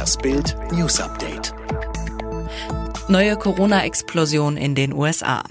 Das Bild News Update. Neue Corona-Explosion in den USA.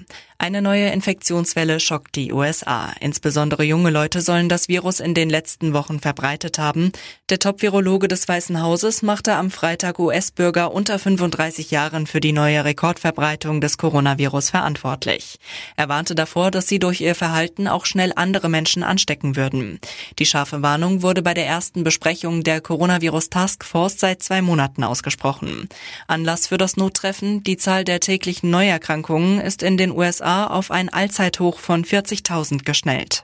Eine neue Infektionswelle schockt die USA. Insbesondere junge Leute sollen das Virus in den letzten Wochen verbreitet haben. Der Top-Virologe des Weißen Hauses machte am Freitag US-Bürger unter 35 Jahren für die neue Rekordverbreitung des Coronavirus verantwortlich. Er warnte davor, dass sie durch ihr Verhalten auch schnell andere Menschen anstecken würden. Die scharfe Warnung wurde bei der ersten Besprechung der Coronavirus Task Force seit zwei Monaten ausgesprochen. Anlass für das Nottreffen, die Zahl der täglichen Neuerkrankungen ist in den USA USA auf ein Allzeithoch von 40.000 geschnellt.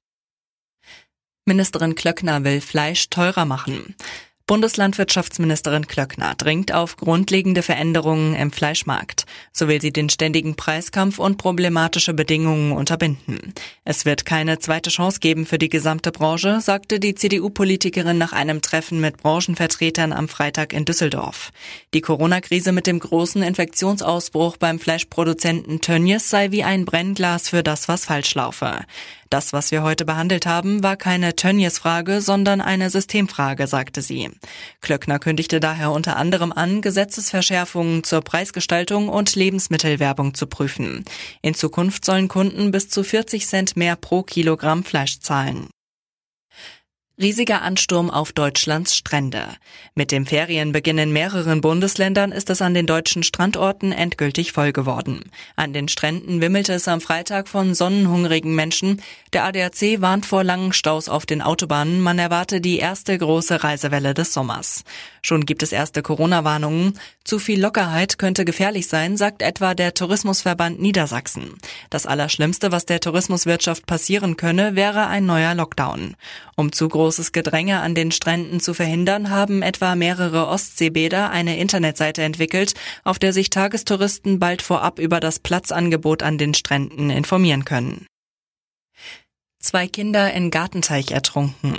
Ministerin Klöckner will Fleisch teurer machen. Bundeslandwirtschaftsministerin Klöckner dringt auf grundlegende Veränderungen im Fleischmarkt. So will sie den ständigen Preiskampf und problematische Bedingungen unterbinden. Es wird keine zweite Chance geben für die gesamte Branche, sagte die CDU-Politikerin nach einem Treffen mit Branchenvertretern am Freitag in Düsseldorf. Die Corona-Krise mit dem großen Infektionsausbruch beim Fleischproduzenten Tönnies sei wie ein Brennglas für das, was falsch laufe. Das, was wir heute behandelt haben, war keine Tönnies-Frage, sondern eine Systemfrage, sagte sie. Klöckner kündigte daher unter anderem an, Gesetzesverschärfungen zur Preisgestaltung und Lebensmittelwerbung zu prüfen. In Zukunft sollen Kunden bis zu 40 Cent mehr pro Kilogramm Fleisch zahlen. Riesiger Ansturm auf Deutschlands Strände. Mit dem Ferienbeginn in mehreren Bundesländern ist es an den deutschen Strandorten endgültig voll geworden. An den Stränden wimmelte es am Freitag von sonnenhungrigen Menschen. Der ADAC warnt vor langen Staus auf den Autobahnen. Man erwarte die erste große Reisewelle des Sommers. Schon gibt es erste Corona-Warnungen. Zu viel Lockerheit könnte gefährlich sein, sagt etwa der Tourismusverband Niedersachsen. Das Allerschlimmste, was der Tourismuswirtschaft passieren könne, wäre ein neuer Lockdown. Um zu großes Gedränge an den Stränden zu verhindern, haben etwa mehrere Ostseebäder eine Internetseite entwickelt, auf der sich Tagestouristen bald vorab über das Platzangebot an den Stränden informieren können. Zwei Kinder in Gartenteich ertrunken.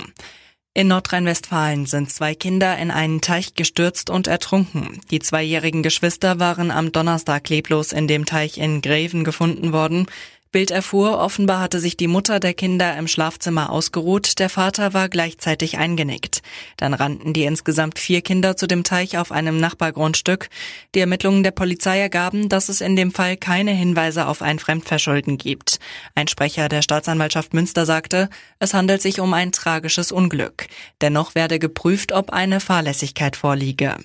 In Nordrhein-Westfalen sind zwei Kinder in einen Teich gestürzt und ertrunken. Die zweijährigen Geschwister waren am Donnerstag leblos in dem Teich in Greven gefunden worden. Bild erfuhr, offenbar hatte sich die Mutter der Kinder im Schlafzimmer ausgeruht, der Vater war gleichzeitig eingenickt. Dann rannten die insgesamt vier Kinder zu dem Teich auf einem Nachbargrundstück. Die Ermittlungen der Polizei ergaben, dass es in dem Fall keine Hinweise auf ein Fremdverschulden gibt. Ein Sprecher der Staatsanwaltschaft Münster sagte, es handelt sich um ein tragisches Unglück. Dennoch werde geprüft, ob eine Fahrlässigkeit vorliege.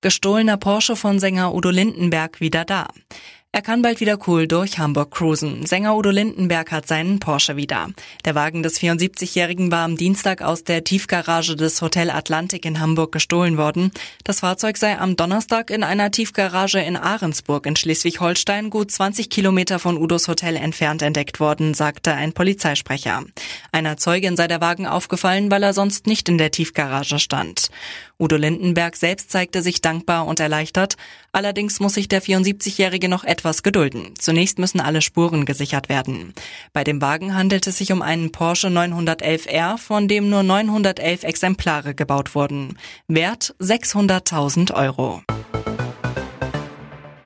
Gestohlener Porsche von Sänger Udo Lindenberg wieder da. Er kann bald wieder cool durch Hamburg cruisen. Sänger Udo Lindenberg hat seinen Porsche wieder. Der Wagen des 74-Jährigen war am Dienstag aus der Tiefgarage des Hotel Atlantik in Hamburg gestohlen worden. Das Fahrzeug sei am Donnerstag in einer Tiefgarage in Ahrensburg in Schleswig-Holstein gut 20 Kilometer von Udos Hotel entfernt entdeckt worden, sagte ein Polizeisprecher. Einer Zeugin sei der Wagen aufgefallen, weil er sonst nicht in der Tiefgarage stand. Udo Lindenberg selbst zeigte sich dankbar und erleichtert. Allerdings muss sich der 74-Jährige noch etwas gedulden. Zunächst müssen alle Spuren gesichert werden. Bei dem Wagen handelt es sich um einen Porsche 911R, von dem nur 911 Exemplare gebaut wurden. Wert 600.000 Euro.